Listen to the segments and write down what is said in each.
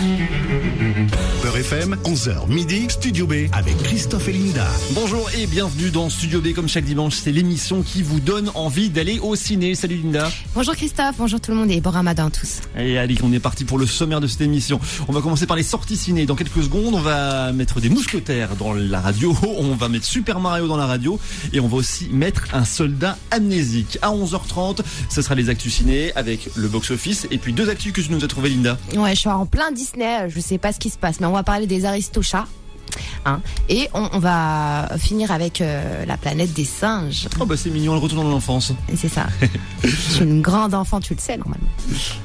Mm-hmm. FM, 11h midi, Studio B avec Christophe et Linda. Bonjour et bienvenue dans Studio B comme chaque dimanche. C'est l'émission qui vous donne envie d'aller au ciné. Salut Linda. Bonjour Christophe, bonjour tout le monde et bon ramadan à tous. Et allez, on est parti pour le sommaire de cette émission. On va commencer par les sorties ciné. Dans quelques secondes, on va mettre des mousquetaires dans la radio, on va mettre Super Mario dans la radio et on va aussi mettre un soldat amnésique. À 11h30, ce sera les actus ciné avec le box-office et puis deux actus que tu nous as trouvé Linda. Ouais, je suis en plein Disney, je sais pas ce qui se passe, mais on va des Aristochats. Hein, et on, on va finir avec euh, la planète des singes. Oh bah c'est mignon, le retour dans l'enfance. C'est ça. je suis une grande enfant, tu le sais normalement.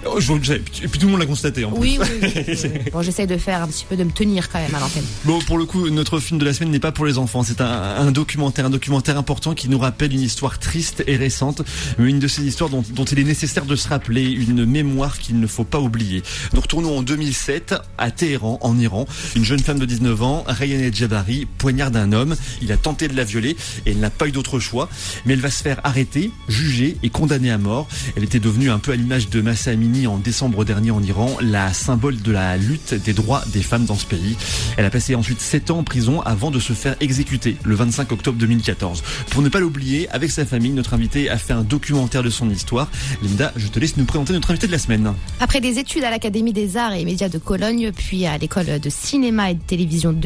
Oh, je, je- et puis tout le monde l'a constaté en plus. Oui, oui. oui. bon, j'essaie de faire un petit peu de me tenir quand même à l'antenne. Bon, pour le coup, notre film de la semaine n'est pas pour les enfants. C'est un, un documentaire, un documentaire important qui nous rappelle une histoire triste et récente, mais une de ces histoires dont, dont il est nécessaire de se rappeler, une mémoire qu'il ne faut pas oublier. Nous retournons en 2007 à Téhéran, en Iran. Une jeune femme de 19 ans, Rayane Jabari, poignarde un homme. Il a tenté de la violer et elle n'a pas eu d'autre choix. Mais elle va se faire arrêter, juger et condamner à mort. Elle était devenue un peu à l'image de Massa Amini en décembre dernier en Iran, la symbole de la lutte des droits des femmes dans ce pays. Elle a passé ensuite 7 ans en prison avant de se faire exécuter le 25 octobre 2014. Pour ne pas l'oublier, avec sa famille, notre invité a fait un documentaire de son histoire. Linda, je te laisse nous présenter notre invité de la semaine. Après des études à l'Académie des Arts et Médias de Cologne, puis à l'école de cinéma et de télévision de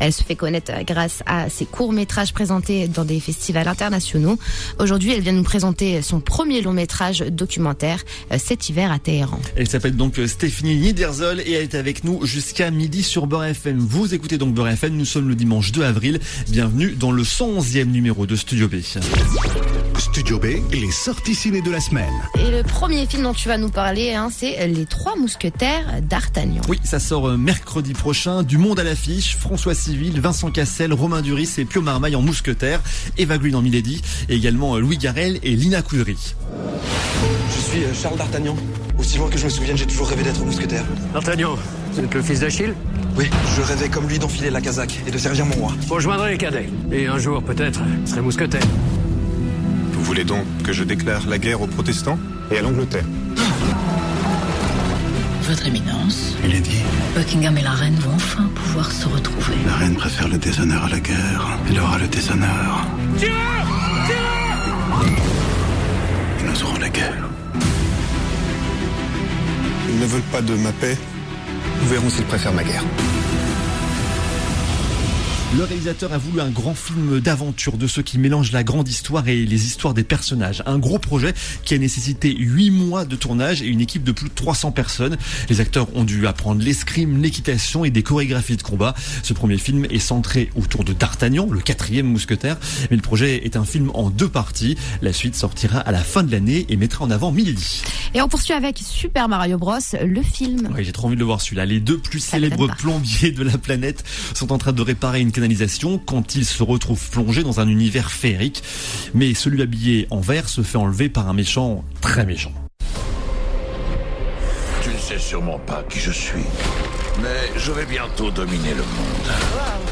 elle se fait connaître grâce à ses courts-métrages présentés dans des festivals internationaux. Aujourd'hui, elle vient nous présenter son premier long-métrage documentaire, euh, cet hiver à Téhéran. Elle s'appelle donc Stéphanie Niederzoll et elle est avec nous jusqu'à midi sur Beurre FM. Vous écoutez donc Beurre FM, nous sommes le dimanche 2 avril. Bienvenue dans le 111e numéro de Studio B. Studio B, les sorties ciné de la semaine. Et le premier film dont tu vas nous parler, hein, c'est Les Trois Mousquetaires d'Artagnan. Oui, ça sort euh, mercredi prochain. Du monde à l'affiche. François Civil, Vincent Cassel, Romain Duris et Pio Marmaille en mousquetaire. Eva Green en Milady. Et également euh, Louis Garrel et Lina Coudry. Je suis euh, Charles d'Artagnan. Aussi loin que je me souvienne, j'ai toujours rêvé d'être mousquetaire. D'Artagnan, vous êtes le fils d'Achille? Oui, je rêvais comme lui d'enfiler la casaque et de servir mon roi. Vous rejoindrez les cadets. Et un jour, peut-être, vous serez mousquetaire. Vous voulez donc que je déclare la guerre aux protestants et à l'Angleterre? Votre Éminence, Il est dit, Buckingham et la reine vont enfin pouvoir se retrouver. la reine préfère le déshonneur à la guerre. Elle aura le déshonneur. Et nous aurons la guerre. Ils ne veulent pas de ma paix. Nous verrons s'ils préfèrent ma guerre. Le réalisateur a voulu un grand film d'aventure de ceux qui mélangent la grande histoire et les histoires des personnages. Un gros projet qui a nécessité 8 mois de tournage et une équipe de plus de 300 personnes. Les acteurs ont dû apprendre l'escrime, l'équitation et des chorégraphies de combat. Ce premier film est centré autour de D'Artagnan, le quatrième mousquetaire. Mais le projet est un film en deux parties. La suite sortira à la fin de l'année et mettra en avant Milady. Et on poursuit avec Super Mario Bros, le film. Oui, j'ai trop envie de le voir celui-là. Les deux plus Ça célèbres plombiers de la planète sont en train de réparer une canalisation quand ils se retrouvent plongés dans un univers féerique. Mais celui habillé en vert se fait enlever par un méchant très méchant. Tu ne sais sûrement pas qui je suis, mais je vais bientôt dominer le monde.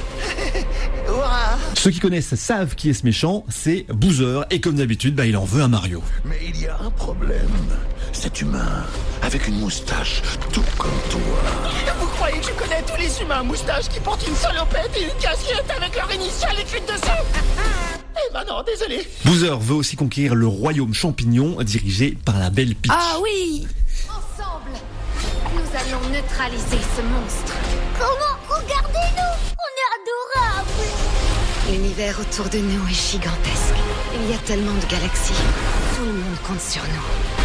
Ceux qui connaissent savent qui est ce méchant, c'est Boozer. Et comme d'habitude, bah, il en veut un Mario. Mais il y a un problème. Cet humain, avec une moustache, tout comme toi. Vous croyez que je connais tous les humains à moustache qui portent une salopette et une casquette avec leur initiale écrite dessus Eh ben non, désolé. Boozer veut aussi conquérir le royaume champignon dirigé par la belle Peach. Ah oui Ensemble, nous allons neutraliser ce monstre. Comment? Regardez-nous On est adorables L'univers autour de nous est gigantesque. Il y a tellement de galaxies. Tout le monde compte sur nous.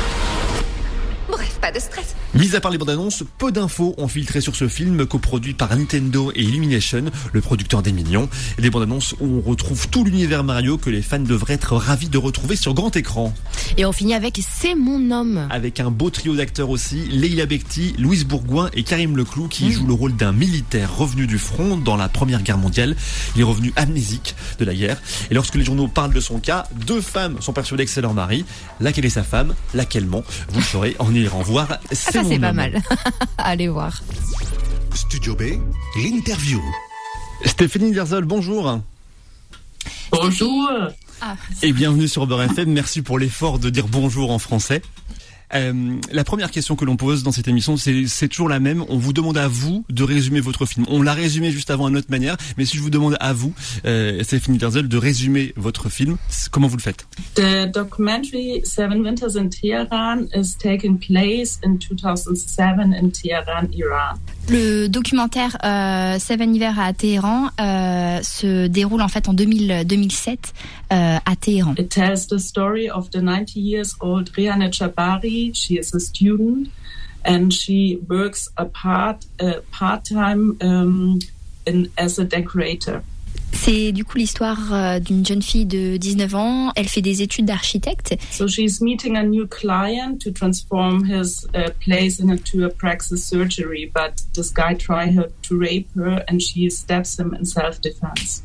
Bref, pas de stress. Mis à part les bandes annonces, peu d'infos ont filtré sur ce film coproduit par Nintendo et Illumination, le producteur des Mignons. Des bandes annonces où on retrouve tout l'univers Mario que les fans devraient être ravis de retrouver sur grand écran. Et on finit avec C'est mon homme. Avec un beau trio d'acteurs aussi, Leila Bekti, Louise Bourgoin et Karim Leclou qui jouent le rôle d'un militaire revenu du front dans la Première Guerre mondiale. Il est revenu amnésique de la guerre. Et lorsque les journaux parlent de son cas, deux femmes sont persuadées que c'est leur mari. Laquelle est sa femme? Laquelle ment? Vous le saurez en irant voir. Ah, ça mon c'est pas homme. mal. Allez voir. Studio B, l'interview. Stéphanie Derzol, bonjour. Bonjour. Ah, Et bienvenue sur Beurre FM. Merci pour l'effort de dire bonjour en français. Euh, la première question que l'on pose dans cette émission, c'est toujours la même. On vous demande à vous de résumer votre film. On l'a résumé juste avant à notre manière, mais si je vous demande à vous, euh, Stéphanie Terzel, de résumer votre film, comment vous le faites? The documentary Seven Winters in Tehran is taking place in 2007 in Tehran, Iran. Le documentaire euh, Seven Hivers à Téhéran euh, se déroule en fait en 2000, 2007 euh, à Téhéran. It tells the story of the 90 years old Rihanna Jabari. She is a student and she works a part uh, part time um, in, as a decorator. C'est du coup l'histoire euh, d'une jeune fille de 19 ans. Elle fait des études d'architecte. So she's meeting a new client to transform his uh, place into a praxis surgery, but this guy tries her to rape her and she stabs him in self-defense.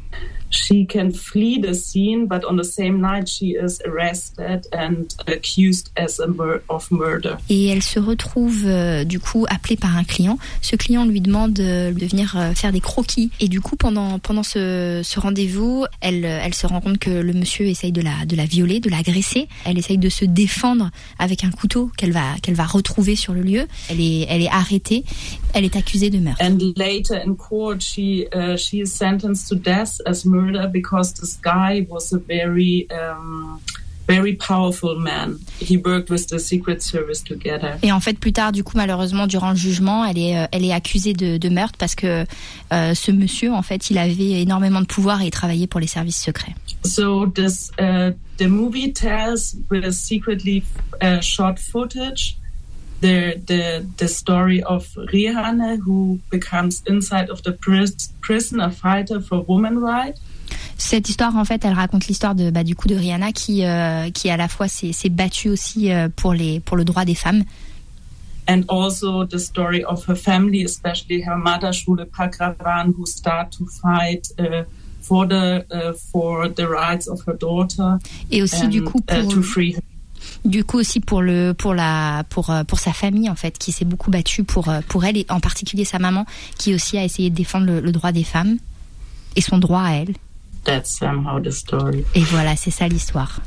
She can flee the scene, but on the same night she is arrested and accused as a of murder. Et elle se retrouve euh, du coup appelée par un client. Ce client lui demande euh, de venir euh, faire des croquis. Et du coup pendant pendant ce, ce rendez-vous, elle elle se rend compte que le monsieur essaye de la de la violer, de l'agresser. Elle essaye de se défendre avec un couteau qu'elle va qu'elle va retrouver sur le lieu. Elle est elle est arrêtée. Elle est accusée de meurtre. And later in court, she uh, she is sentenced to death as murder because this guy was a very um, very powerful man. He worked with the Secret Service together. Et en fait, plus tard, du coup, malheureusement, durant le jugement, elle est, euh, elle est accusée de, de meurtre parce que euh, ce monsieur, en fait, il avait énormément de pouvoir et il travaillait pour les services secrets. So this uh, the movie tells with a secretly uh, shot footage the the the story of Rihanna who becomes inside of the prison a fighter for women rights. Cette histoire, en fait, elle raconte l'histoire de bah, du coup de Rihanna qui euh, qui à la fois s'est battue aussi euh, pour les pour le droit des femmes. And also the story of her family, especially her mother Shule Pakravan, who start to fight. Uh, for the uh, for the rights of her daughter. Et aussi and, du coup uh, pour to free her. Du coup aussi pour le pour la pour euh, pour sa famille en fait qui s'est beaucoup battue pour euh, pour elle et en particulier sa maman qui aussi a essayé de défendre le, le droit des femmes et son droit à elle. That's somehow the story. Et voilà, c'est ça l'histoire.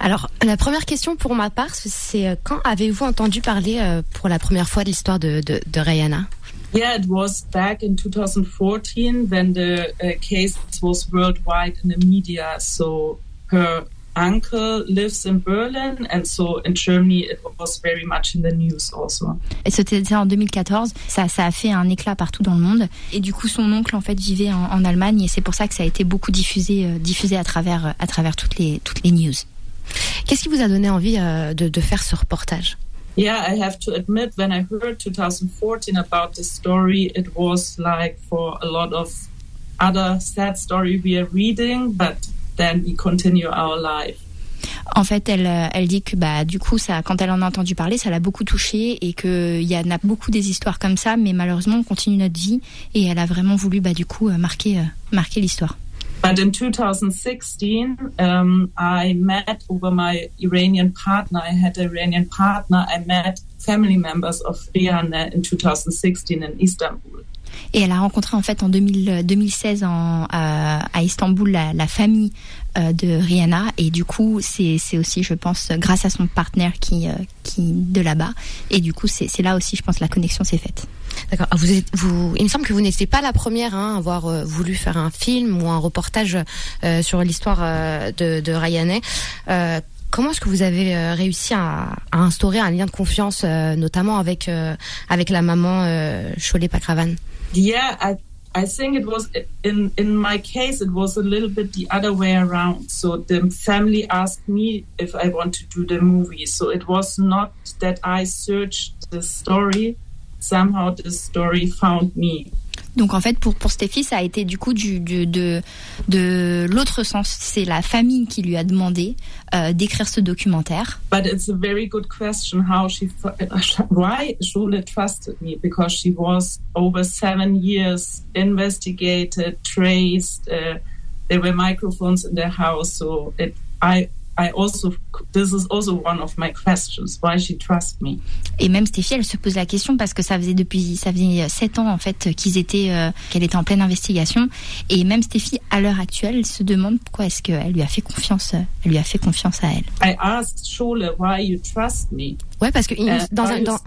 Alors, la première question pour ma part, c'est euh, quand avez-vous entendu parler euh, pour la première fois de l'histoire de, de, de Rihanna? Yeah, it was back in 2014 when the uh, case was worldwide in the media. So her uncle lives in Berlin, and so in Germany it was very much in the news also. Et c'était en 2014. Ça, ça a fait un éclat partout dans le monde. Et du coup, son oncle en fait vivait en, en Allemagne, et c'est pour ça que ça a été beaucoup diffusé, euh, diffusé à travers, à travers toutes les toutes les news. Qu'est-ce qui vous a donné envie euh, de, de faire ce reportage? Yeah, I have to admit, when I heard 2014 about this story, it was like for a lot of other sad story we are reading, but then we continue our life. En fait, elle, elle dit que bah du coup, ça, quand elle en a entendu parler, ça l'a beaucoup touchée et que il y en a beaucoup des histoires comme ça, mais malheureusement, on continue notre vie et elle a vraiment voulu bah du coup euh, marquer, euh, marquer l'histoire. But in 2016, um, I met over my Iranian partner. I had an Iranian partner. I met family members of Rihanna in 2016 in Istanbul. Et elle a rencontré en fait en 2000, 2016 en, euh, à Istanbul la, famille euh, de Rihanna et du coup c'est aussi je pense grâce à son partenaire qui euh, qui de là-bas et du coup c'est là aussi je pense la connexion s'est faite. D'accord. Vous, il me semble que vous n'étiez pas la première hein, à avoir euh, voulu faire un film ou un reportage euh, sur l'histoire euh, de, de. Euh, comment est-ce que vous avez euh, réussi à, instaurer un lien de confiance, euh, notamment avec avec la maman euh, Cholet Pakravan? Yeah, I I think it was in in my case it was a little bit the other way around. So the family asked me if I want to do the movie. So it was not that I searched the story. Somehow the story found me. Donc en fait pour pour Stéphie ça a été du coup du, du de de l'autre sens c'est la famille qui lui a demandé euh, d'écrire ce documentaire. But it's a very good question how she why Julie trusted me? Because she was over seven years investigated traced uh, there were microphones in their house so it I I also this is also one of my questions why she trusts me? Et même Stéphie, elle se pose la question parce que ça faisait depuis ça faisait sept ans en fait qu'ils étaient euh, qu'elle était en pleine investigation et même Stéphie à l'heure actuelle elle se demande pourquoi est-ce qu'elle lui a fait confiance elle lui a fait confiance à elle. I asked Shole why you trust me? Ouais parce que And dans, un, dans,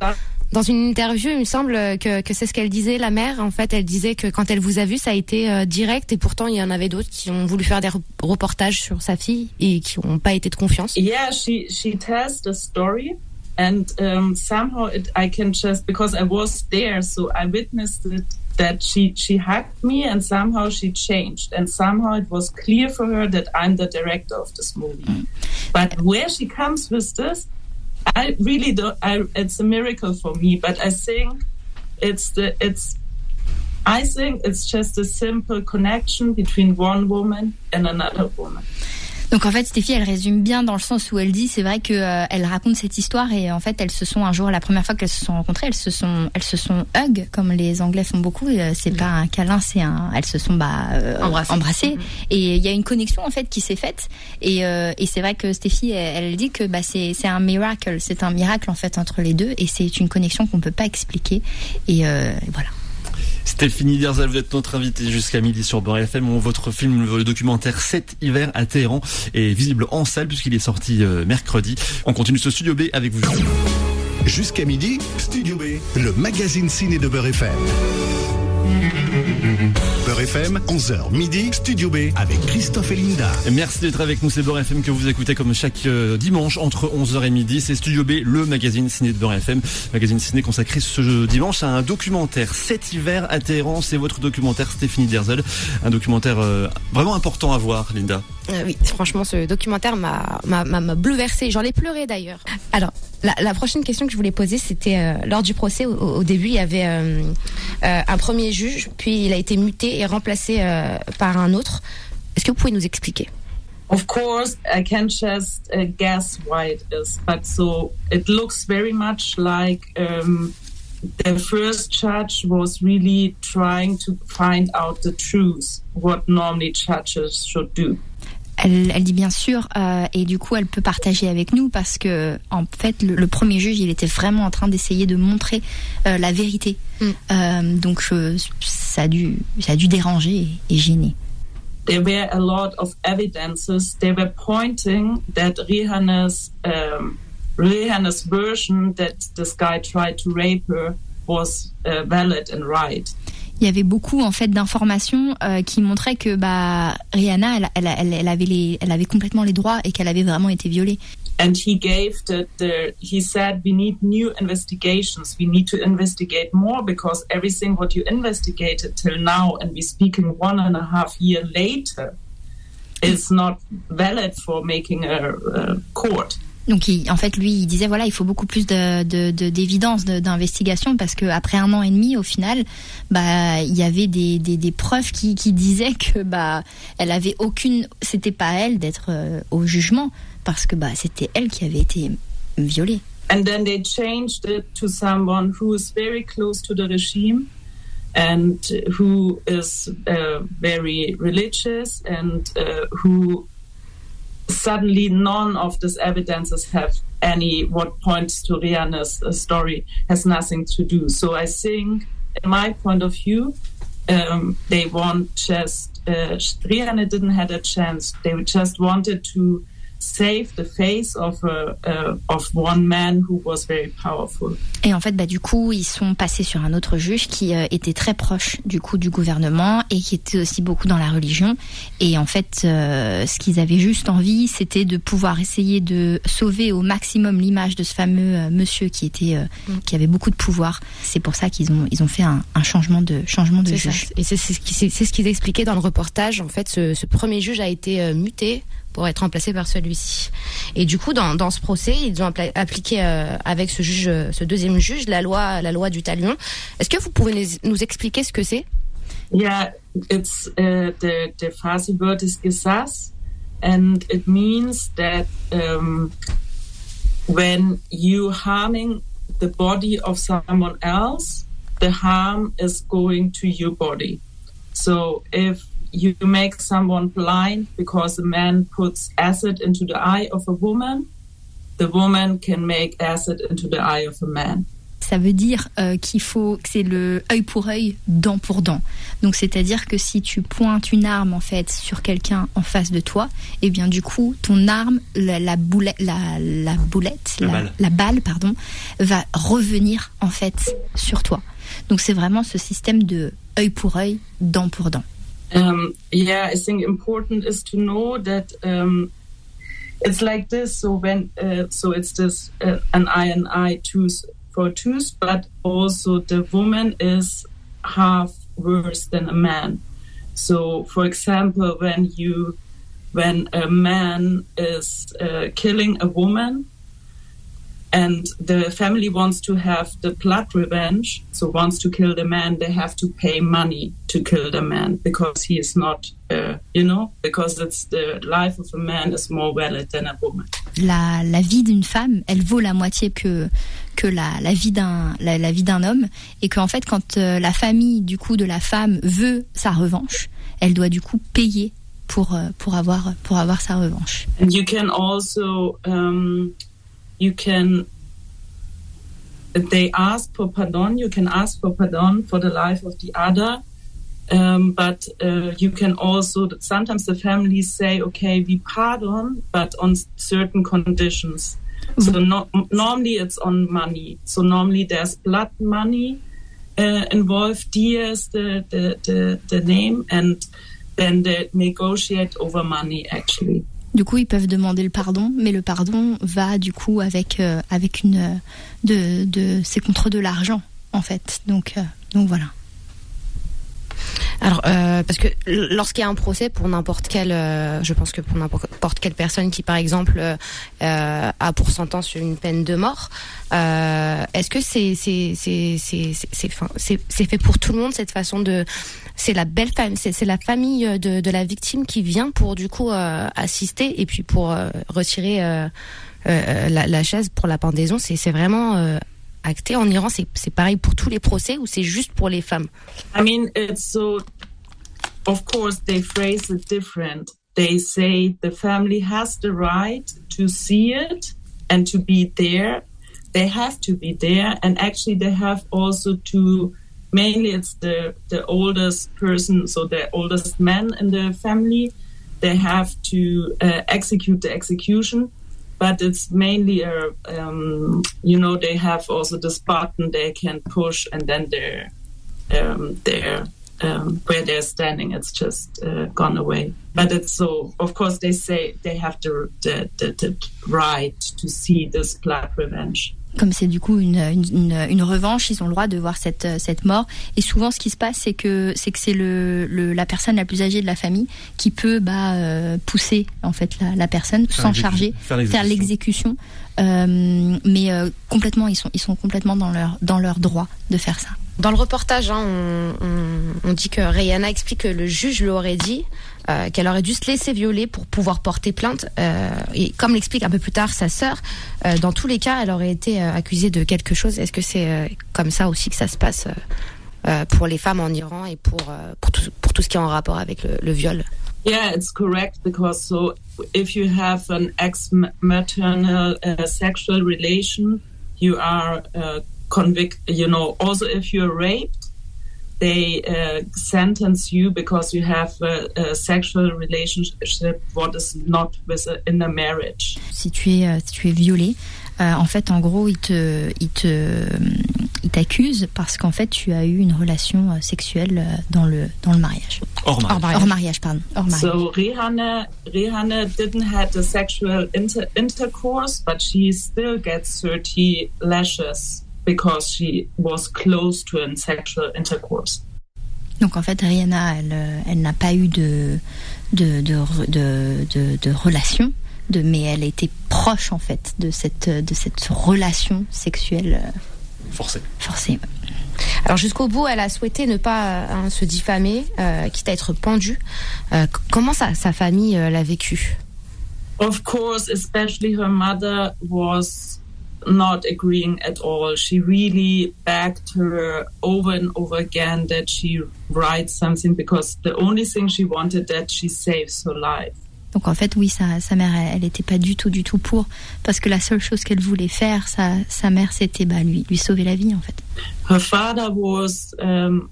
dans une interview, il me semble que, que c'est ce qu'elle disait, la mère. En fait, elle disait que quand elle vous a vu, ça a été euh, direct et pourtant il y en avait d'autres qui ont voulu faire des re- reportages sur sa fille et qui n'ont pas été de confiance. Yeah, she she tells the story, and um, somehow it, I can just because I was there, so I witnessed it that she she hugged me, and somehow she changed, and somehow it was clear for her that I'm the director of this movie. But where she comes with this, I really don't. I, it's a miracle for me, but I think it's the it's. I think it's just a simple connection between one woman and another woman. Donc en fait, Stéphie, elle résume bien dans le sens où elle dit, c'est vrai que euh, elle raconte cette histoire et en fait, elles se sont un jour, la première fois qu'elles se sont rencontrées, elles se sont, elles se sont hug comme les Anglais font beaucoup. euh, C'est pas un câlin, c'est un, elles se sont bah euh, Embrassées. embrassées. Et il y a une connexion en fait qui s'est faite. Et, euh, et c'est vrai que Stéphie, elle, elle dit que bah c'est c'est un miracle, c'est un miracle en fait entre les deux et c'est une connexion qu'on peut pas expliquer. Et euh, voilà. Stéphanie Derzal, vous êtes notre invitée jusqu'à midi sur Beurre FM. Votre film, le documentaire 7 hiver à Téhéran est visible en salle puisqu'il est sorti euh, mercredi. On continue ce studio B avec vous. Jusqu'à midi, Studio B, le magazine ciné de Beurre FM. Beurre FM, 11h midi, Studio B avec Christophe et Linda. Merci d'être avec nous, c'est Beurre FM que vous écoutez comme chaque euh, dimanche entre 11h et midi. C'est Studio B, le magazine ciné de Beurre FM. Magazine ciné consacré ce dimanche à un documentaire. Cet hiver à Téhéran, c'est votre documentaire Stéphanie Derzal. Un documentaire euh, vraiment important à voir, Linda. Euh, oui, franchement, ce documentaire m'a m'a- m'a m'a bouleversé. J'en ai pleuré d'ailleurs. Alors, la, prochaine question que je voulais poser, c'était euh, lors du procès. Au, au début, il y avait euh, euh, un premier juge, puis il a été muté et remplacé euh, par un autre. Est-ce que vous pouvez nous expliquer? Of course, I can just uh, guess why it is, but so it looks very much like um, the first judge was really trying to find out the truth, what normally judges should do. Elle, elle dit bien sûr, euh, et du coup, elle peut partager avec nous parce que, en fait, le, le premier juge, il était vraiment en train d'essayer de montrer euh, la vérité. Euh, donc, je- ça a dû, ça a dû déranger et, et gêner. There were a lot of evidences. They were pointing that Rihanna's um, Rihanna's version that this guy tried to rape her was uh, valid and right. Il y avait beaucoup en fait d'informations euh, qui montraient que bah Rihanna, elle, elle, elle, elle avait les, elle avait complètement les droits et qu'elle avait vraiment été violée. and he gave the, the he said we need new investigations we need to investigate more because everything what you investigated till now and we speaking one and a half year later is not valid for making a, a court Donc en fait lui il disait voilà il faut beaucoup plus de de- de- d'évidence de, d'investigation parce que après un an et demi au final bah il y avait des, preuves qui, disaient que bah elle avait aucune c'était pas elle d'être euh, au jugement parce que bah c'était elle qui avait été violée. and then they changed it to someone who is very close to the regime and who is uh, very religious and uh, who suddenly none of these evidences have any what points to Rihanna's uh, story has nothing to do. So I think, in my point of view, um, they want just uh, Rihanna didn't had a chance. They just wanted to save the face of a, uh, of one man who was very powerful. Et en fait, bah, du coup, ils sont passés sur un autre juge qui euh, était très proche du coup du gouvernement et qui était aussi beaucoup dans la religion. Et en fait, euh, ce qu'ils avaient juste envie, c'était de pouvoir essayer de sauver au maximum l'image de ce fameux euh, monsieur qui était, euh, qui avait beaucoup de pouvoir. C'est pour ça qu'ils ont, ils ont fait un, un changement de changement de ça. juge. Et c'est c'est ce qui- c'est- c'est ce qu'ils expliquaient dans le reportage. En fait, ce, ce premier juge a été euh, muté pour être remplacé par celui-ci. Et du coup, dans, dans ce procès, ils ont appliqué euh, avec ce juge, euh, ce deuxième juge, la loi, la loi du talion. Est-ce que vous pouvez nous, expliquer ce que c'est? Yeah, it's uh, the the Farsi word is Gesass, and it means that um, when you harming the body of someone else, the harm is going to your body. So if you make someone blind because a man puts acid into the eye of a woman, the woman can make acid into the eye of a man. Ça veut dire euh, qu'il faut que c'est le œil pour œil, dent pour dent. Donc c'est-à-dire que si tu pointes une arme en fait sur quelqu'un en face de toi, et eh bien du coup ton arme, la, la boulette, la, la, boulette, la, la, balle. la balle, pardon, va revenir en fait sur toi. Donc c'est vraiment ce système de œil pour œil, dent pour dent. Um, yeah, I think important is to know that um, it's like this. So when uh, so it's this uh, an I and I tooth for tooth, but also the woman is half worse than a man. So, for example, when you when a man is uh, killing a woman and the family wants to have the blood revenge, so wants to kill the man, they have to pay money to kill the man because he is not, uh, you know, because it's the life of a man is more valid than a woman. La, la vie d'une femme, elle vaut la moitié que que la, la vie d'un la, la, vie d'un homme et qu'en fait quand euh, la famille du coup de la femme veut sa revanche, elle doit du coup payer pour euh, pour avoir pour avoir sa revanche. And you can also um, you can they ask for pardon you can ask for pardon for the life of the other um, but uh, you can also sometimes the families say okay we pardon but on certain conditions. So no, normally it's on money. So normally there's blood money uh, involved Diaz the, the, the, the name and then they negotiate over money actually Du coup, ils peuvent demander le pardon, mais le pardon va du coup avec euh, avec une de de c'est contre de l'argent en fait. Donc euh, donc voilà. Alors, euh, parce que lorsqu'il y a un procès pour n'importe quelle, euh, je pense que pour n'importe quelle personne qui, par exemple, euh, a pour sentence une peine de mort, est-ce que c'est c'est c'est c'est c'est fait pour tout le monde cette façon de c'est la belle famille, c'est la famille de, de la victime qui vient pour du coup assister et puis pour retirer la, la chaise pour la pendaison. C'est c'est vraiment acté en Iran, c'est pareil pour tous les procès ou c'est juste pour les femmes? I mean, it's so. Of course, they phrase it different. They say the family has the right to see it and to be there. They have to be there, and actually, they have also to. Mainly, it's the the oldest person, so the oldest man in the family. They have to uh, execute the execution but it's mainly a um, you know they have also this button they can push and then they're um, they're um, where they're standing. It's just uh, gone away. But it's so of course they say they have the the, the, the right to see this blood revenge comme c'est du coup une, une, une, revanche, ils ont le droit de voir cette, cette mort. Et souvent, ce qui se passe, c'est que c'est que c'est le, le, la personne la plus âgée de la famille qui peut bah, euh, pousser en fait la, la personne, s'en charger, faire l'exécution. Euh, mais euh, complètement, ils sont, ils sont complètement dans leur, dans leur droit de faire ça. Dans le reportage, hein, on, on, on, dit que Rihanna explique que le juge lui aurait dit euh, qu'elle aurait dû se laisser violer pour pouvoir porter plainte. Euh, et comme l'explique un peu plus tard sa sœur, euh, dans tous les cas, elle aurait été accusée de quelque chose. Est-ce que c'est comme ça aussi que ça se passe pour les femmes en Iran et pour, pour, tout, ce qui est en rapport avec le, le viol? Yeah, it's correct because so if you have an ex-maternal uh, sexual relation, you are uh, convicted. You know, also if you're raped, they uh, sentence you because you have a, a, sexual relationship what is not with a, in a marriage. Si tu es si tu es violé, euh, en fait, en gros, il te il te il t'accuse parce qu'en fait, tu as eu une relation sexuelle dans le dans le mariage. Hors mariage. Hors mariage, hors mariage pardon. Hors mariage. So Rihanna Rihanna didn't have a sexual inter intercourse, but she still gets 30 lashes because she was close to a sexual intercourse. Donc en fait, Rihanna, elle, elle n'a pas eu de de, de, de, de, de relation, de, mais elle était proche en fait de cette, de cette relation sexuelle forcée. Forcée. Alors jusqu'au bout, elle a souhaité ne pas hein, se diffamer, euh, quitte à être pendue. Euh, comment ça, sa famille euh, l'a vécu Of course, especially her mother was not agreeing at all. She really begged her over and over again that she writes something because the only thing she wanted that she saves her life. Donc en fait, oui, sa, sa mère, elle n'était pas du tout, du tout pour, parce que la seule chose qu'elle voulait faire, sa, sa mère, c'était bah, lui, lui sauver la vie, en fait. Her father was, um,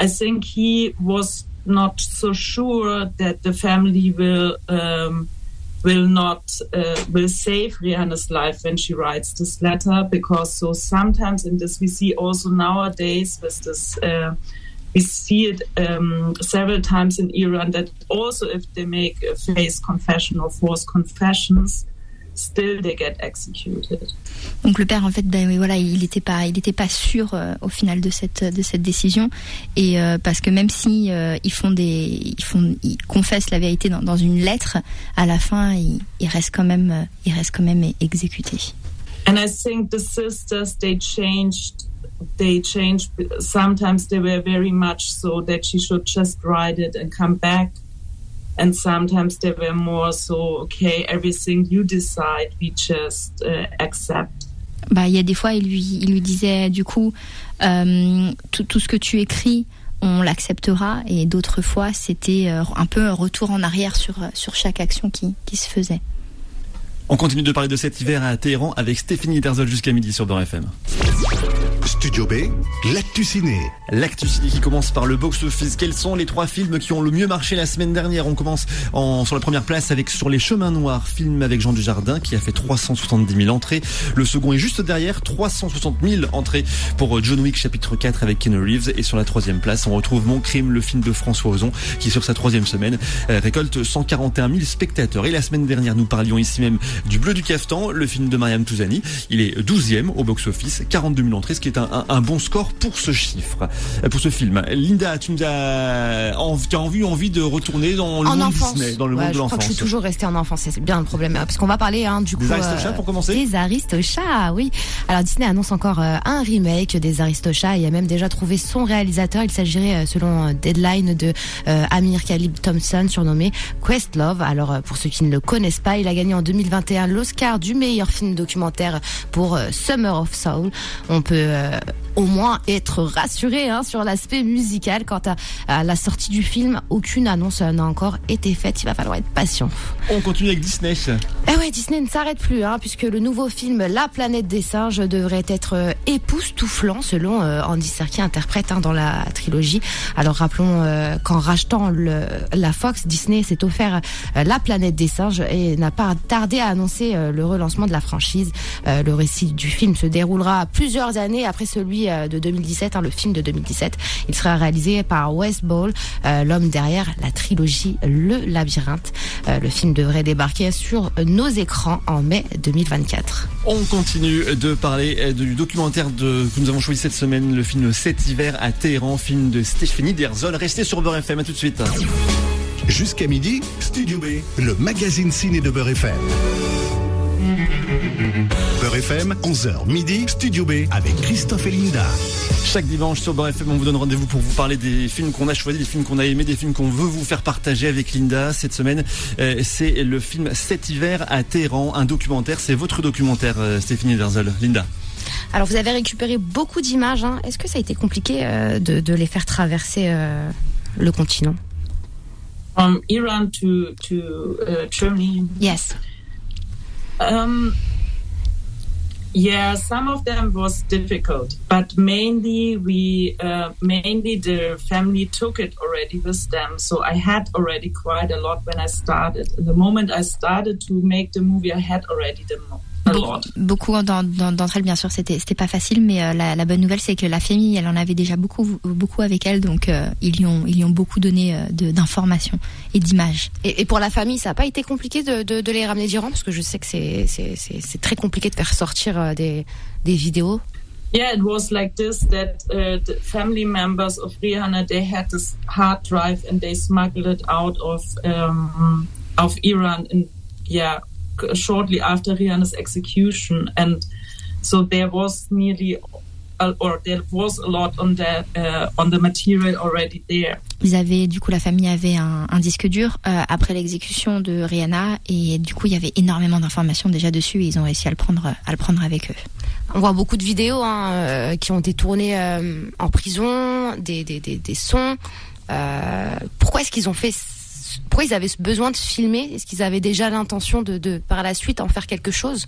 I think he was not so sure that the family will um, will not uh, will save Rihanna's life when she writes this letter because so sometimes in this we see also nowadays with this uh, we see it um, several times in Iran that also if they make a face confession or false confessions still they get executed. Donc le père en fait ben voilà il n'était pas il était pas sûr euh, au final de cette de cette décision et euh, parce que même si euh, ils font des ils font ils confessent la vérité dans, dans une lettre à la fin ils, ils restent quand même ils restent quand même exécutés. And I think the sisters they changed they changed sometimes they were very much so that she should just write it and come back and sometimes they were more so okay everything you decide we just uh, accept bah il y a des fois il lui il lui disait du coup euh, tout, tout ce que tu écris on l'acceptera et d'autres fois c'était euh, un peu un retour en arrière sur sur chaque action qui qui se faisait. On continue de parler de cet hiver à Téhéran avec Stéphanie Derzol jusqu'à midi sur Beurre FM. Studio B, l'actu ciné. Ciné qui commence par le box-office. Quels sont les trois films qui ont le mieux marché la semaine dernière? On commence en, sur la première place avec Sur les chemins noirs, film avec Jean Dujardin qui a fait 370 000 entrées. Le second est juste derrière, 360 000 entrées pour John Wick chapitre 4 avec Keanu Reeves. Et sur la troisième place, on retrouve Mon crime, le film de François Ozon qui sur sa troisième semaine euh, récolte 141 000 spectateurs. Et la semaine dernière, nous parlions ici même du Bleu du Caftan, le film de Mariam Touzani. Il est 12e au box-office, 42 000 entrées, ce qui est un, un, un, bon score pour ce chiffre, pour ce film. Linda, tu nous as, envie, tu as envie, envie de retourner dans le en monde enfance. Disney, dans le Ouais, monde de je crois que l'enfance. je suis toujours restée en enfance, c'est bien le problème. Parce qu'on va parler hein, du Des coup Aristochats, pour commencer Des Aristochats, oui. Alors Disney annonce encore euh, un remake des Aristochats. Il a même déjà trouvé son réalisateur. Il s'agirait, euh, selon euh, Deadline, de euh, Amir Khalib Thompson, surnommé Questlove. Alors euh, pour ceux qui ne le connaissent pas, il a gagné en 2021 l'Oscar du meilleur film documentaire pour euh, Summer of Soul. On peut euh, au moins être rassuré hein, sur l'aspect musical. Quant à, à la sortie du film, aucune annonce n'a encore été faite. Il va falloir être patient. On continue avec Disney. Eh ouais, Disney ne s'arrête plus, hein, puisque le nouveau film La planète des singes devrait être euh, époustouflant, selon euh, Andy Serkis, interprète hein, dans la trilogie. Alors rappelons euh, qu'en rachetant le, la Fox, Disney s'est offert euh, La planète des singes et n'a pas tardé à annoncer le relancement de la franchise. Le récit du film se déroulera plusieurs années après celui euh, de 2017, hein, le film de 2017. Il sera réalisé par Wes Ball, euh, l'homme derrière la trilogie Le Labyrinthe. Euh, le film devrait débarquer sur nos écrans en mai 2024. On continue de parler du documentaire de, que nous avons choisi cette semaine, le film Cet hiver à Téhéran, film de Stéphanie Derzol. Restez sur Beurre FM, à tout de suite. Jusqu'à midi, Studio B, le magazine ciné de Beurre FM. Beurre FM, 11h midi, Studio B avec Christophe et Linda. Chaque dimanche sur Beurre FM, on vous donne rendez-vous pour vous parler des films qu'on a choisis, des films qu'on a aimés, des films qu'on veut vous faire partager avec Linda. Cette semaine, euh, c'est le film Cet hiver à Téhéran, un documentaire. C'est votre documentaire, euh, Stéphanie Derzol. Linda. Alors vous avez récupéré beaucoup d'images. hein. Est-ce que ça a été compliqué euh, de, de les faire traverser euh, le continent? From Iran to to uh, Germany. Yes. Um, yeah, some of them was difficult, but mainly we uh, mainly the family took it already with them. So I had already quite a lot when I started. The moment I started to make the movie, I had already the. Beaucoup d'en- d'en- d'entre elles, bien sûr, c'était c'était pas facile, mais euh, la, la bonne nouvelle, c'est que la famille, elle en avait déjà beaucoup beaucoup avec elle, donc euh, ils lui ont ils lui ont beaucoup donné euh, d'informations et d'images. Et, et pour la famille, ça n'a pas été compliqué de, de, de les ramener d'Iran parce que je sais que c'est c'est- c'est c'est très compliqué de faire sortir euh, des, des vidéos. Yeah, it was like this that uh, the family members of Rihanna they had this hard drive and they smuggled it out of um, of Iran and yeah, shortly after Rihanna's execution and so there was nearly or there was a lot on the uh, on the material already there. Ils avaient, du coup, la famille avait un, un disque dur euh, après l'exécution de Rihanna et du coup, il y avait énormément d'informations déjà dessus et ils ont réussi à le prendre, à le prendre avec eux. On voit beaucoup de vidéos hein, euh, qui ont été tournées euh, en prison, des, des, des, des sons. Euh, pourquoi est-ce qu'ils ont fait Pourquoi ils avaient besoin de se filmer? Est-ce qu'ils avaient déjà l'intention de, de par la suite en faire quelque chose?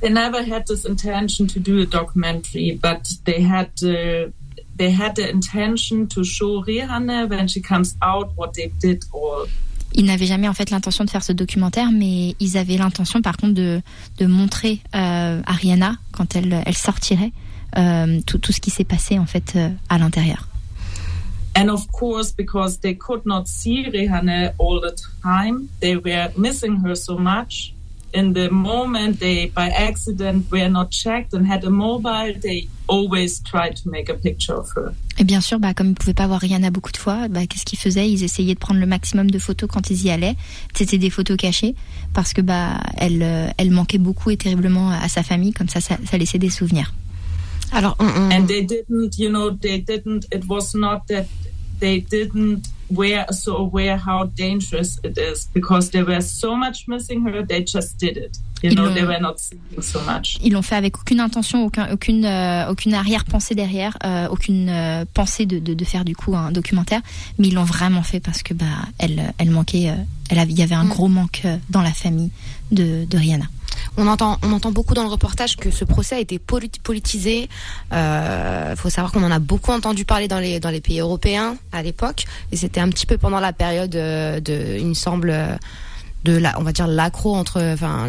They never had this intention to do a documentary, but they had uh, they had the intention to show Rihanna when she comes out what they did all. Ils n'avaient jamais en fait l'intention de faire ce documentaire, mais ils avaient l'intention par contre de, de montrer euh, à Rihanna quand elle, elle sortirait euh, tout, tout ce qui s'est passé en fait euh, à l'intérieur. And of course, because they could not see Rihanna all the time, they were missing her so much. In the moment they, by accident, were not checked and had a mobile, they always tried to make a picture of her. Et bien sûr, bah, comme ils pouvaient pas voir Rihanna beaucoup de fois, bah, qu'est-ce qu'ils faisaient? Ils essayaient de prendre le maximum de photos quand ils y allaient. C'était des photos cachées parce que bah, elle, euh, elle manquait beaucoup et terriblement à sa famille. Comme ça, ça, ça laissait des souvenirs. Alors, on, on... And they didn't, you know, they didn't. It was not that they didn't were so aware how dangerous it is because they were so much missing her. They just did it. You Ils know, l'ont- they were not thinking so much. Ils l'ont fait avec aucune intention, aucun, aucune, euh, aucune arrière-pensée derrière, euh, aucune euh, pensée de, de, de faire du coup un documentaire. Mais ils l'ont vraiment fait parce que bah, elle, elle manquait, euh, elle avait, il y avait un Mm. gros manque euh, dans la famille de, de Rihanna. On entend, on entend beaucoup dans le reportage que ce procès a été poli- politisé. Il faut savoir qu'on en a beaucoup entendu parler dans les pays européens à l'époque, et c'était un petit peu pendant la période euh, de, il me semble, euh, de la, on va dire l'accro entre,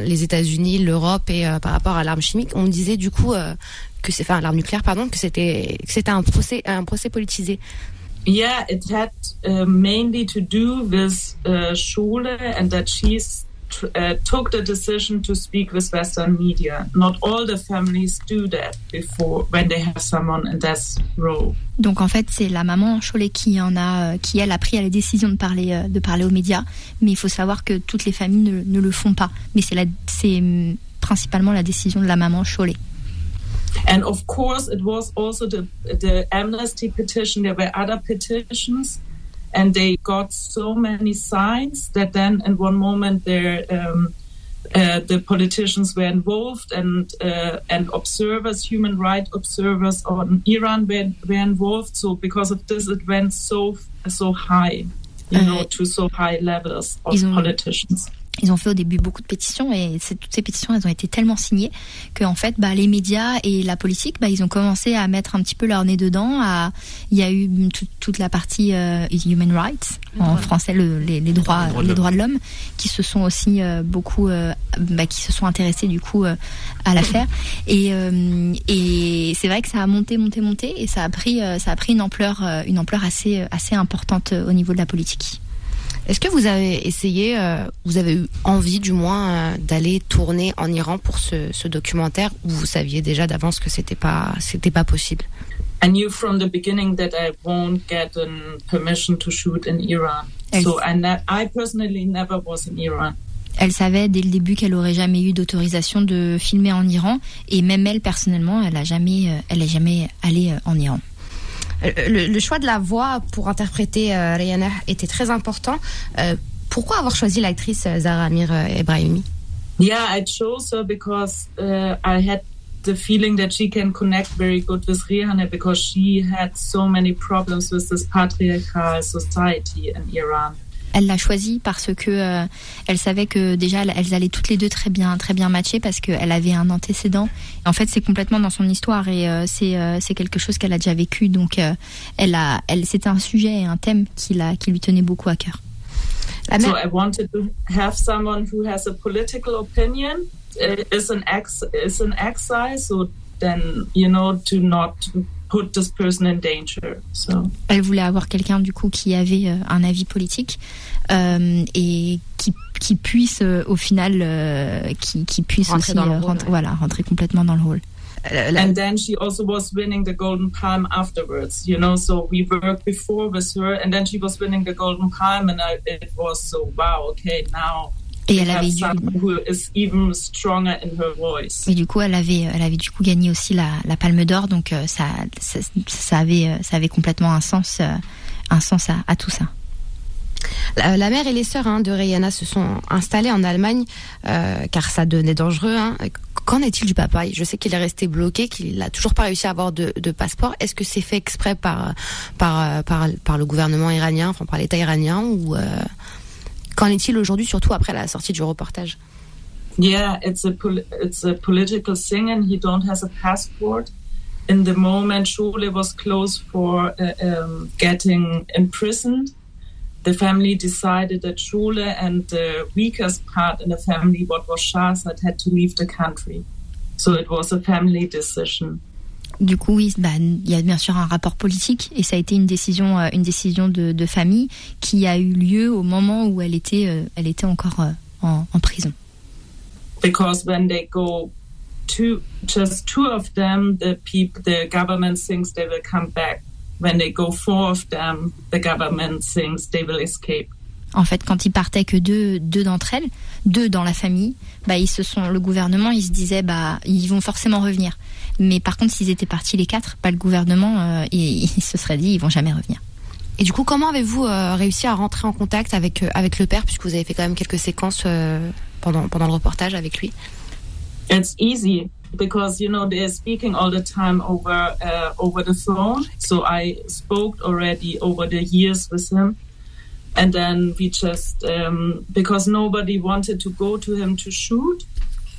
les États-Unis, l'Europe et euh, par rapport à l'arme chimique. On disait du coup euh, que c'est, enfin, l'arme nucléaire, pardon, que c'était que c'était un procès un procès politisé. Yeah, it had uh, mainly to do with uh, and that she tr- uh, took the decision to speak with Western media. Not all the families do that before when they have someone in death row. Donc en fait, c'est la maman Cholet qui en a, euh, qui elle a pris la décision de parler, euh, de parler aux médias. Mais il faut savoir que toutes les familles ne, ne le font pas. Mais c'est hum, principalement la décision de la maman Cholet. And of course, it was also the the amnesty petition. There were other petitions, and they got so many signs that then, in one moment, there um, uh, the politicians were involved, and uh, and observers, human rights observers on Iran were, were involved. So because of this, it went so so high, you know, to so high levels of politicians. Ils ont fait au début beaucoup de pétitions et toutes ces pétitions, elles ont été tellement signées que en fait, bah, les médias et la politique, bah, ils ont commencé à mettre un petit peu leur nez dedans. À, il y a eu tout- toute la partie euh, human rights, en français le- les, les droits, les l'homme. droits de l'homme, qui se sont aussi euh, beaucoup, euh, bah, qui se sont intéressés du coup à l'affaire. Et, et c'est vrai que ça a monté, monté, monté et ça a pris, ça a pris une ampleur, une ampleur assez, assez importante au niveau de la politique. Est-ce que vous avez essayé, euh, vous avez eu envie du moins euh, d'aller tourner en Iran pour ce, ce documentaire ou vous saviez déjà d'avance que c'était pas c'était pas possible? I knew from the beginning that I won't get permission to shoot in Iran. Yes. So I, ne- I personally never was in Iran. Elle savait dès le début qu'elle aurait jamais eu d'autorisation de filmer en Iran et même elle personnellement, elle a jamais, euh, elle est jamais allée en Iran. Euh, le, choix de la voix pour interpréter euh, Rihanna était très important. Euh, pourquoi avoir choisi l'actrice euh, Zara Amir Ebrahimi? Yeah, I chose her because uh, I had the feeling that she can connect very good with Rihanna because she had so many problems with this patriarchal society in Iran. Elle l'a choisie parce que euh, elle savait que déjà elles- allaient toutes les deux très bien, très bien matcher parce qu'elle avait un antécédent. En fait, c'est complètement dans son histoire et euh, c'est euh, c'est quelque chose qu'elle a déjà vécu. Donc, elle a, elle, c'était un sujet et un thème qui la, qui lui tenait beaucoup à cœur. La So I wanted to have someone who has a political opinion, uh, is an ex is an exile, so then you know to not put this person in danger. So Elle voulait avoir quelqu'un du coup qui avait euh, un avis politique euh, et qui, qui puisse euh, au final, euh, qui, qui puisse Rentrer aussi dans le rôle, rentrer, ouais. voilà, rentrer complètement dans le rôle. And then she also was winning the Golden Palm afterwards. You know, so we worked before with her, and then she was winning the Golden Palm, and I, it was so wow. Okay, now Et elle avait. Et du coup, elle avait, elle avait du coup gagné aussi la, la Palme d'Or, donc ça, ça, ça, avait, ça avait complètement un sens, un sens à, à tout ça. La, mère et les sœurs hein, de Rihanna se sont installées en Allemagne euh, car ça devenait dangereux. Hein. Qu'en est-il du papa? Je sais qu'il est resté bloqué, qu'il n'a toujours pas réussi à avoir de, de passeport. Est-ce que c'est fait exprès par, par, par, par, le gouvernement iranien, enfin par l'État iranien ou euh, qu'en est-il aujourd'hui, surtout après la sortie du reportage? Yeah, it's a, it's a political thing and he don't has a passport. In the moment, Schule was closed for uh, um, getting imprisoned. the family decided that Schule and the weakest part in the family, what was Shahzad, had to leave the country. So it was a family decision. Du coup, oui, bah, il y a bien sûr un rapport politique et ça a été une décision, euh, une décision de, de famille qui a eu lieu au moment où elle était, euh, elle était encore euh, en, en prison. Because when they go to just two of them, the people, the government thinks they will come back when they go four of them, the government thinks they will escape. En fait, quand ils partaient que deux, deux d'entre elles, deux dans la famille, bah ils se sont, le gouvernement, il se disait bah ils vont forcément revenir. Mais par contre, s'ils étaient partis les quatre, pas le gouvernement, euh, il, il, se serait dit ils vont jamais revenir. Et du coup, comment avez-vous euh, réussi à rentrer en contact avec euh, avec le père, puisque vous avez fait quand même quelques séquences euh, pendant pendant le reportage avec lui? It's easy. because you know they're speaking all the time over uh, over the phone. So I spoke already over the years with him, and then we just um, because nobody wanted to go to him to shoot.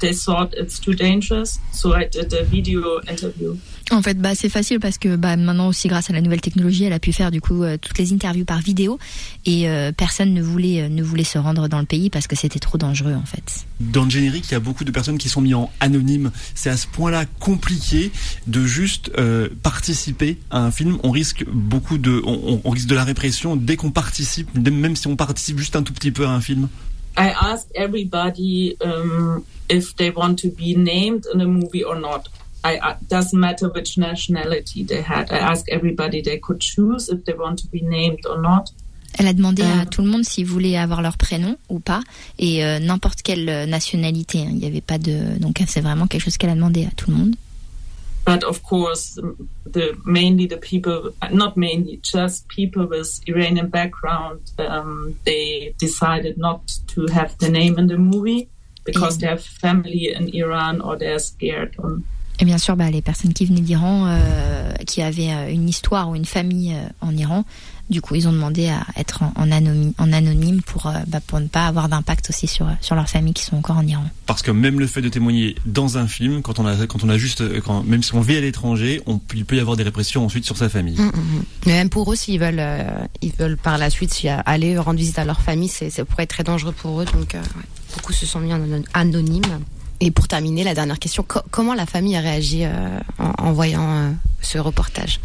They thought it's too dangerous, so I did a video interview. En fait, bah, c'est facile parce que bah, maintenant aussi, grâce à la nouvelle technologie, elle a pu faire du coup euh, toutes les interviews par vidéo et euh, personne ne voulait, euh, ne voulait se rendre dans le pays parce que c'était trop dangereux en fait. Dans le générique, il y a beaucoup de personnes qui sont mises en anonyme. C'est à ce point-là compliqué de juste euh, participer à un film. On risque beaucoup de, on, on risque de la répression dès qu'on participe, même si on participe juste un tout petit peu à un film. I asked everybody um, if they want to be named in a movie or not. I, uh, doesn't matter which nationality they had. I asked everybody they could choose if they want to be named or not. Elle a demandé à tout le monde s'ils voulaient avoir leur prénom ou pas, et euh, n'importe quelle nationalité. Il n'y avait pas de, donc c'est vraiment quelque chose qu'elle a demandé à tout le monde. But of course, the mainly the people, not mainly, just people with Iranian background, um, they decided not to have the name in the movie because they have family in Iran or they're scared. On, Et bien sûr, bah, les personnes qui venaient d'Iran, euh, qui avaient euh, une histoire ou une famille euh, en Iran, du coup, ils ont demandé à être en, en anonyme, en anonyme pour, euh, bah, pour ne pas avoir d'impact aussi sur, sur leurs familles qui sont encore en Iran. Parce que même le fait de témoigner dans un film, quand on a, quand on a juste, quand, même si on vit à l'étranger, on il peut y avoir des répressions ensuite sur sa famille. Mmh, mmh. Mais même pour eux, s'ils veulent, euh, ils veulent par la suite aller rendre visite à leur famille, c'est, ça pourrait être très dangereux pour eux. Donc, euh, ouais. beaucoup se sont mis en anonyme. Et pour terminer, la dernière question, co comment la famille a réagi euh, en, en, voyant euh, ce reportage?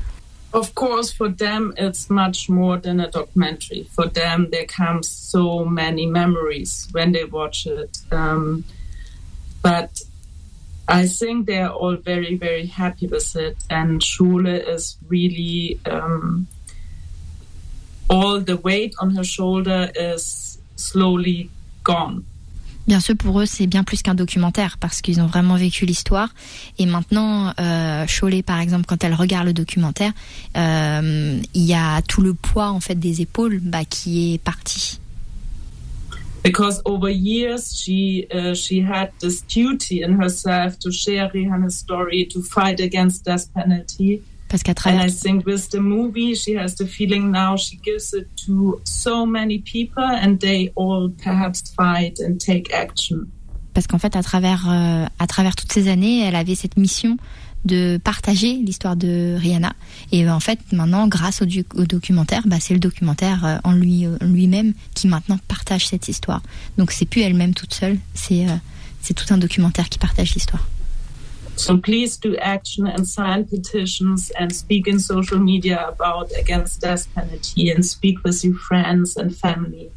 Of course, for them, it's much more than a documentary. For them, there comes so many memories when they watch it. Um, but I think they're all very, very happy with it. And Schule is really, um, all the weight on her shoulder is slowly gone. Bien sûr, pour eux, c'est bien plus qu'un documentaire parce qu'ils ont vraiment vécu l'histoire. Et maintenant, euh, Cholet, par exemple, quand elle regarde le documentaire, euh, il y a tout le poids en fait des épaules bah, qui est parti. Because over years she uh, she had this duty in herself to share Rihanna's story, to fight against death penalty. Parce qu'à travers. And I think with the movie, she has the feeling now she gives it to so many people and they all perhaps fight and take action. Parce qu'en fait, à travers, euh, à travers toutes ces années, elle avait cette mission de partager l'histoire de Rihanna. Et en fait, maintenant, grâce au, au documentaire, bah, c'est le documentaire euh, en lui, euh, lui-même qui maintenant partage cette histoire. Donc c'est plus elle-même toute seule, c'est, euh, c'est tout un documentaire qui partage l'histoire. So please do action and sign petitions and speak in social media about against death penalty and speak with your friends and family.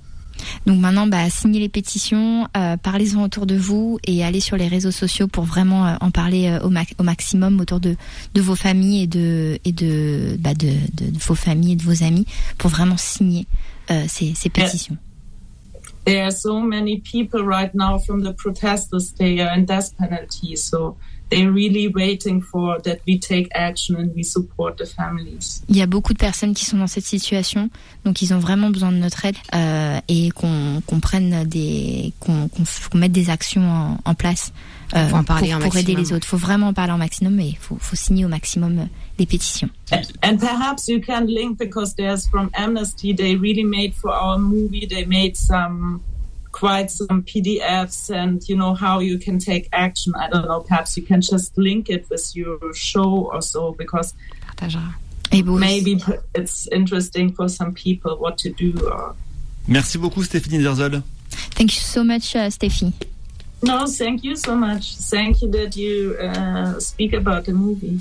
Donc maintenant, bah, signez les pétitions, euh, parlez-en autour de vous et allez sur les réseaux sociaux pour vraiment euh, en parler euh, au, ma au, maximum autour de, de, vos familles et de, et de, bah, de, de, de, vos familles et de vos amis pour vraiment signer ces, ces, pétitions. there are so many people right now from the protesters. They are in death penalty, so they're really waiting for that we take action and we support the families. Il y a beaucoup de personnes qui sont dans cette situation, donc ils ont vraiment besoin de notre aide euh, et qu'on prenne des, qu'on mette des actions en, en place euh, Faut en parler pour, un pour aider maximum. les autres. Faut vraiment en parler un maximum, mais il faut, faut signer au maximum euh, des pétitions. And, and perhaps you can link because there's from Amnesty, they really made for our movie, they made some quite some PDFs and you know how you can take action. I don't know, perhaps you can just link it with your show or so because maybe it's interesting for some people what to do or Merci beaucoup Stéphanie Derzol. Thank you so much, uh, Steffi. No, thank you so much. Thank you that you uh, speak about the movie.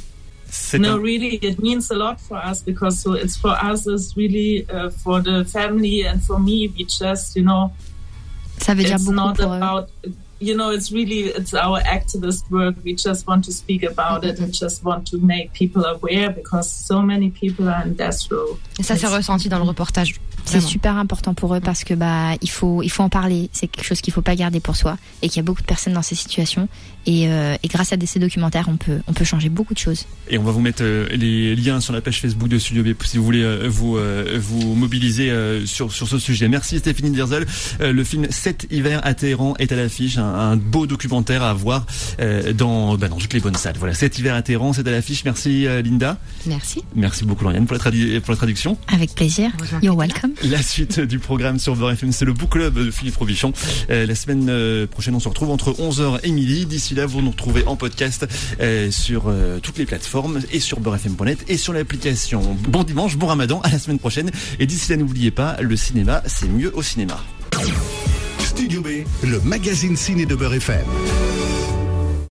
No, un- really, it means a lot for us because so it's for us. It's really uh, for the family and for me. We just, you know, Ça veut dire beaucoup pour eux. You know, it's really it's our activist work. We just want to speak about it and just want to make people aware because so many people are in death row. Et ça s'est It's- ressenti dans le reportage. C'est Vraiment. super important pour eux parce que bah il faut il faut en parler. C'est quelque chose qu'il faut pas garder pour soi et qu'il y a beaucoup de personnes dans ces situations et, euh, et grâce à des, ces documentaires on peut on peut changer beaucoup de choses. Et on va vous mettre euh, les liens sur la page Facebook de Studio B si vous voulez euh, vous euh, vous mobiliser euh, sur sur ce sujet. Merci Stéphanie Derzol. Euh, le film 7 hiver à Téhéran est à l'affiche, un, un beau documentaire à voir euh, dans bah, dans toutes les bonnes salles. Voilà, 7 hiver à Téhéran, c'est à l'affiche. Merci euh, Linda. Merci. Merci beaucoup Lauriane pour la, tradu- pour la traduction. Avec plaisir. You're welcome. La suite du programme sur Beurre FM, c'est le Book Club de Philippe Robichon. Euh, la semaine prochaine, on se retrouve entre 11h et midi. D'ici là, vous nous retrouvez en podcast euh, sur euh, toutes les plateformes et sur beurrefm.net et sur l'application. Bon dimanche, bon ramadan, à la semaine prochaine. Et d'ici là, n'oubliez pas, le cinéma, c'est mieux au cinéma. Studio B, le magazine ciné de Beurre FM.